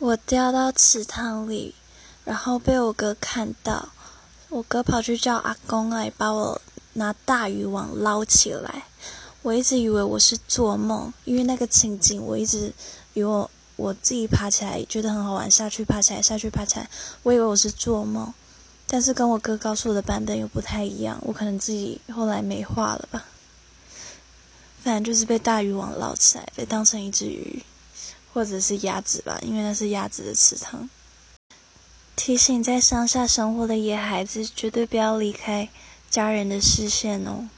我掉到池塘里，然后被我哥看到，我哥跑去叫阿公来把我拿大渔网捞起来。我一直以为我是做梦，因为那个情景，我一直以为我自己爬起来觉得很好玩，下去爬起来，下去爬起来，我以为我是做梦。但是跟我哥告诉我的版本又不太一样，我可能自己后来美化了吧。反正就是被大渔网捞起来，被当成一只鱼。或者是鸭子吧，因为那是鸭子的池塘。提醒在乡下生活的野孩子，绝对不要离开家人的视线哦。